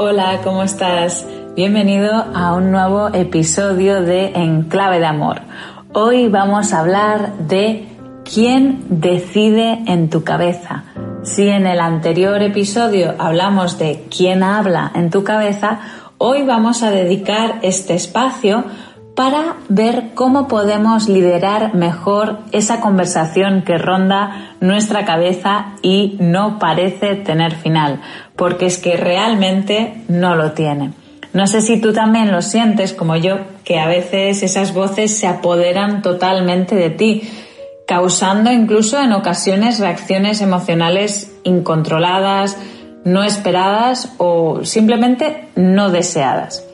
Hola, ¿cómo estás? Bienvenido a un nuevo episodio de Enclave de Amor. Hoy vamos a hablar de quién decide en tu cabeza. Si en el anterior episodio hablamos de quién habla en tu cabeza, hoy vamos a dedicar este espacio para ver cómo podemos liderar mejor esa conversación que ronda nuestra cabeza y no parece tener final, porque es que realmente no lo tiene. No sé si tú también lo sientes como yo, que a veces esas voces se apoderan totalmente de ti, causando incluso en ocasiones reacciones emocionales incontroladas, no esperadas o simplemente no deseadas.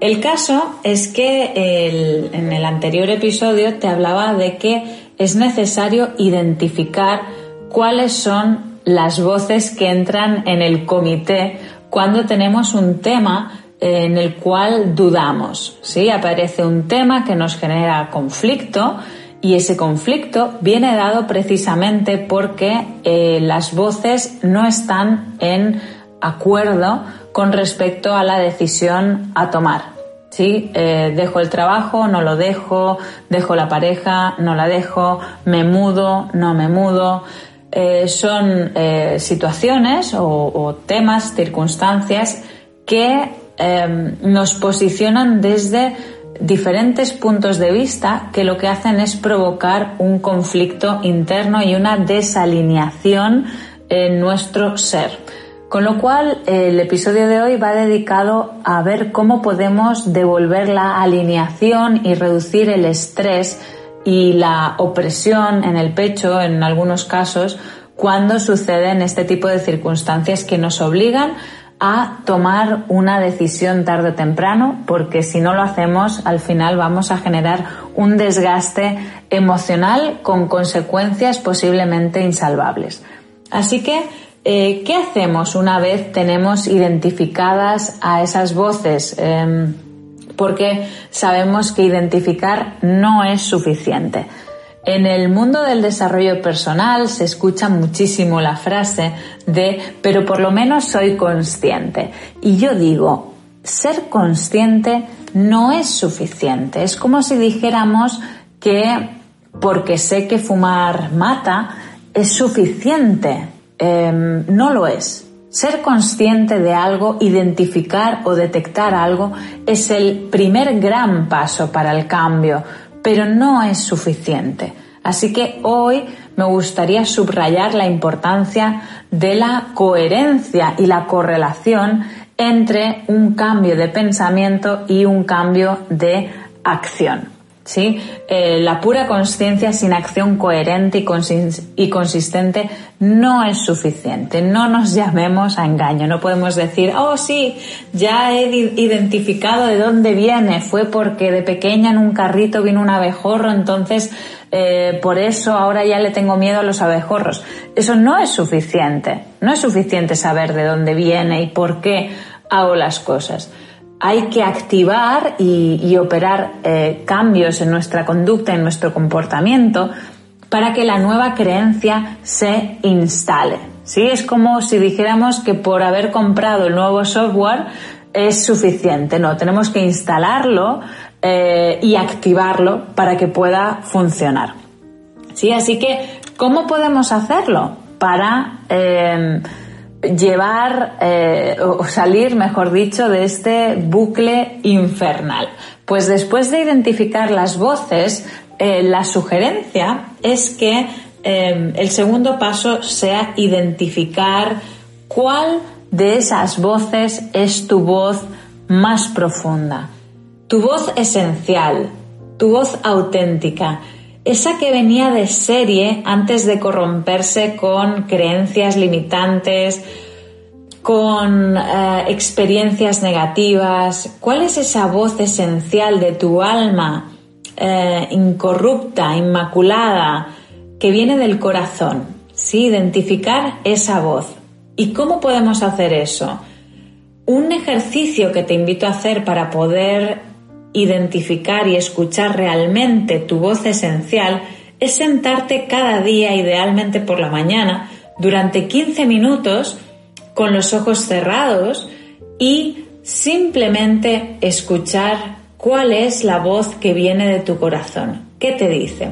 El caso es que en el anterior episodio te hablaba de que es necesario identificar cuáles son las voces que entran en el comité cuando tenemos un tema en el cual dudamos. ¿sí? Aparece un tema que nos genera conflicto y ese conflicto viene dado precisamente porque eh, las voces no están en acuerdo con respecto a la decisión a tomar. ¿Sí? Eh, dejo el trabajo, no lo dejo, dejo la pareja, no la dejo, me mudo, no me mudo. Eh, son eh, situaciones o, temas, circunstancias que em, nos posicionan desde diferentes puntos de vista que lo que hacen es provocar un conflicto interno y una desalineación en nuestro ser. Con lo cual, el episodio de hoy va dedicado a ver cómo podemos devolver la alineación y reducir el estrés y la opresión en el pecho, en algunos casos, cuando suceden este tipo de circunstancias que nos obligan a tomar una decisión tarde o temprano, porque si no lo hacemos, al final vamos a generar un desgaste emocional con consecuencias posiblemente insalvables. Así que eh, ¿qué hacemos una vez tenemos identificadas a esas voces? Em, porque sabemos que identificar no es suficiente. En el mundo del desarrollo personal se escucha muchísimo la frase de pero por lo menos soy consciente. Y yo digo, ser consciente no es suficiente. Es como si dijéramos que porque sé que fumar mata es suficiente Em, no lo es. Ser consciente de algo, identificar o detectar algo es el primer gran paso para el cambio, pero no es suficiente. Así que hoy me gustaría subrayar la importancia de la coherencia y la correlación entre un cambio de pensamiento y un cambio de acción. ¿Sí? Eh, la pura conciencia sin acción coherente y, consistente no es suficiente. No nos llamemos a engaño. No podemos decir, oh sí, ya he identificado de dónde viene. Fue porque de pequeña en un carrito vino un abejorro, entonces eh, por eso ahora ya le tengo miedo a los abejorros. Eso no es suficiente. No es suficiente saber de dónde viene y por qué hago las cosas hay que activar y, operar eh, cambios en nuestra conducta, en nuestro comportamiento, para que la nueva creencia se instale. ¿sí? Es como si dijéramos que por haber comprado el nuevo software es suficiente. No, tenemos que instalarlo eh, y activarlo para que pueda funcionar. ¿sí? Así que, ¿cómo podemos hacerlo? Para eh, llevar eh, o salir, mejor dicho, de este bucle infernal. Pues después de identificar las voces, eh, la sugerencia es que em, el segundo paso sea identificar cuál de esas voces es tu voz más profunda, tu voz esencial, tu voz auténtica, esa que venía de serie antes de corromperse con creencias limitantes, con eh, experiencias negativas. ¿Cuál es esa voz esencial de tu alma eh, incorrupta, inmaculada, que viene del corazón? ¿Sí? Identificar esa voz. ¿Y cómo podemos hacer eso? Un ejercicio que te invito a hacer para poder identificar y escuchar realmente tu voz esencial es sentarte cada día, idealmente por la mañana, durante 15 minutos con los ojos cerrados y simplemente escuchar cuál es la voz que viene de tu corazón. ¿Qué te dice?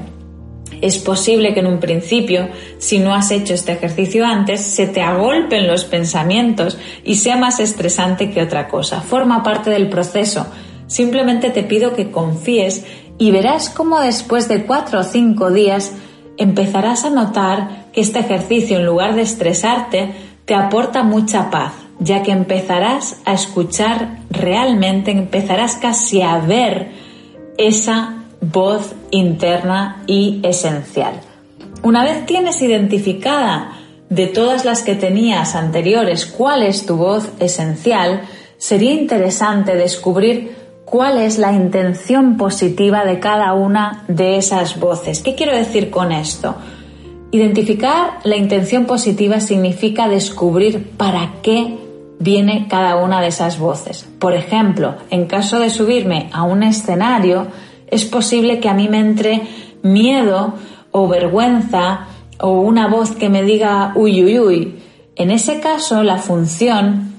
Es posible que en un principio, si no has hecho este ejercicio antes, se te agolpen los pensamientos y sea más estresante que otra cosa. Forma parte del proceso. Simplemente te pido que confíes y verás cómo después de cuatro o cinco días empezarás a notar que este ejercicio, en lugar de estresarte, te aporta mucha paz, ya que empezarás a escuchar realmente, empezarás casi a ver esa voz interna y esencial. Una vez tienes identificada de todas las que tenías anteriores cuál es tu voz esencial, sería interesante descubrir cuál es la intención positiva de cada una de esas voces. ¿Qué quiero decir con esto? Identificar la intención positiva significa descubrir para qué viene cada una de esas voces. Por ejemplo, en caso de subirme a un escenario, es posible que a mí me entre miedo o vergüenza o una voz que me diga uy, uy, uy. En ese caso, la función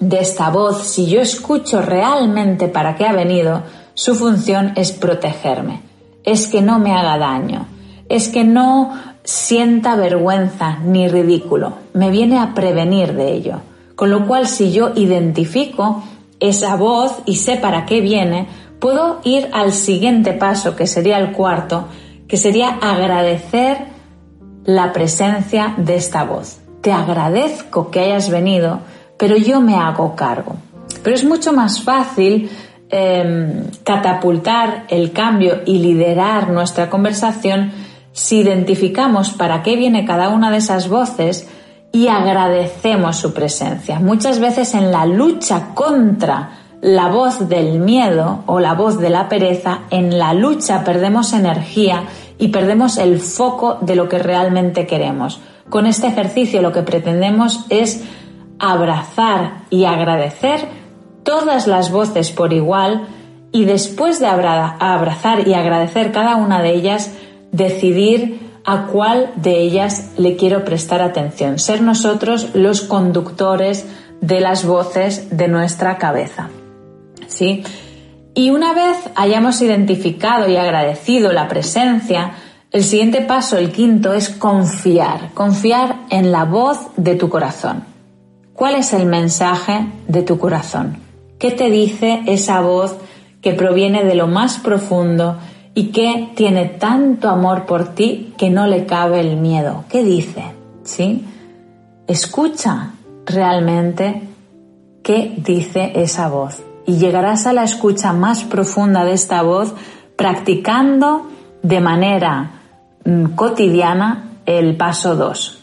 de esta voz, si yo escucho realmente para qué ha venido, su función es protegerme, es que no me haga daño, es que no sienta vergüenza ni ridículo, me viene a prevenir de ello. Con lo cual, si yo identifico esa voz y sé para qué viene, puedo ir al siguiente paso, que sería el cuarto, que sería agradecer la presencia de esta voz. Te agradezco que hayas venido, pero yo me hago cargo. Pero es mucho más fácil em, catapultar el cambio y liderar nuestra conversación si identificamos para qué viene cada una de esas voces y agradecemos su presencia. Muchas veces en la lucha contra la voz del miedo o la voz de la pereza, en la lucha perdemos energía y perdemos el foco de lo que realmente queremos. Con este ejercicio lo que pretendemos es abrazar y agradecer todas las voces por igual y después de abrazar y agradecer cada una de ellas, decidir a cuál de ellas le quiero prestar atención, ser nosotros los conductores de las voces de nuestra cabeza. ¿Sí? Y una vez hayamos identificado y agradecido la presencia, el siguiente paso, el quinto, es confiar, confiar en la voz de tu corazón. ¿Cuál es el mensaje de tu corazón? ¿Qué te dice esa voz que proviene de lo más profundo y que tiene tanto amor por ti que no le cabe el miedo? ¿Qué dice? ¿Sí? Escucha realmente qué dice esa voz y llegarás a la escucha más profunda de esta voz practicando de manera mm, cotidiana el paso 2.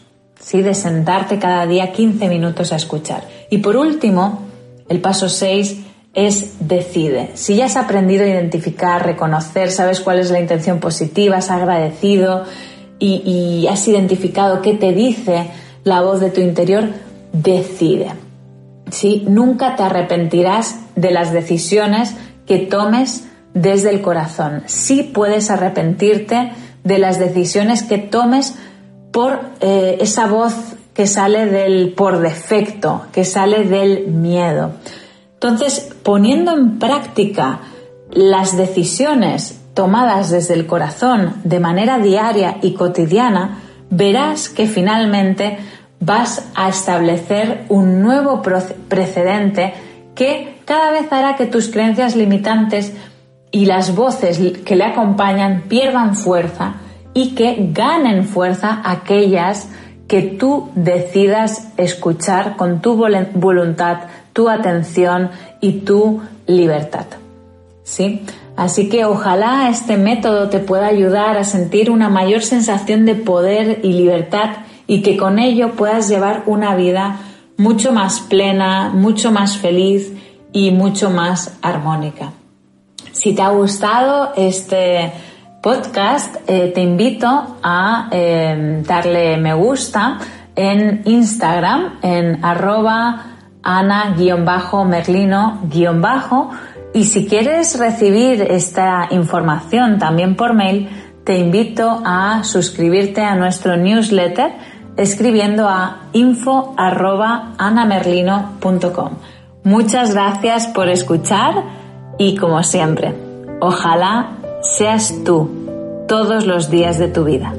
¿Sí? de sentarte cada día 15 minutos a escuchar. Y por último, el paso 6 es decide. Si ya has aprendido a identificar, reconocer, sabes cuál es la intención positiva, has agradecido y, has identificado qué te dice la voz de tu interior, decide. ¿Sí? Nunca te arrepentirás de las decisiones que tomes desde el corazón. Sí puedes arrepentirte de las decisiones que tomes por eh, esa voz que sale del por defecto, que sale del miedo. Entonces, poniendo en práctica las decisiones tomadas desde el corazón de manera diaria y cotidiana, verás que finalmente vas a establecer un nuevo precedente que cada vez hará que tus creencias limitantes y las voces que le acompañan pierdan fuerza y que ganen fuerza aquellas que tú decidas escuchar con tu voluntad, tu atención y tu libertad. ¿Sí? Así que ojalá este método te pueda ayudar a sentir una mayor sensación de poder y libertad y que con ello puedas llevar una vida mucho más plena, mucho más feliz y mucho más armónica. Si te ha gustado este podcast, eh, te invito a em, darle me gusta en Instagram, en arroba ana-merlino- y si quieres recibir esta información también por mail, te invito a suscribirte a nuestro newsletter escribiendo a info Muchas gracias por escuchar y como siempre, ojalá seas tú todos los días de tu vida.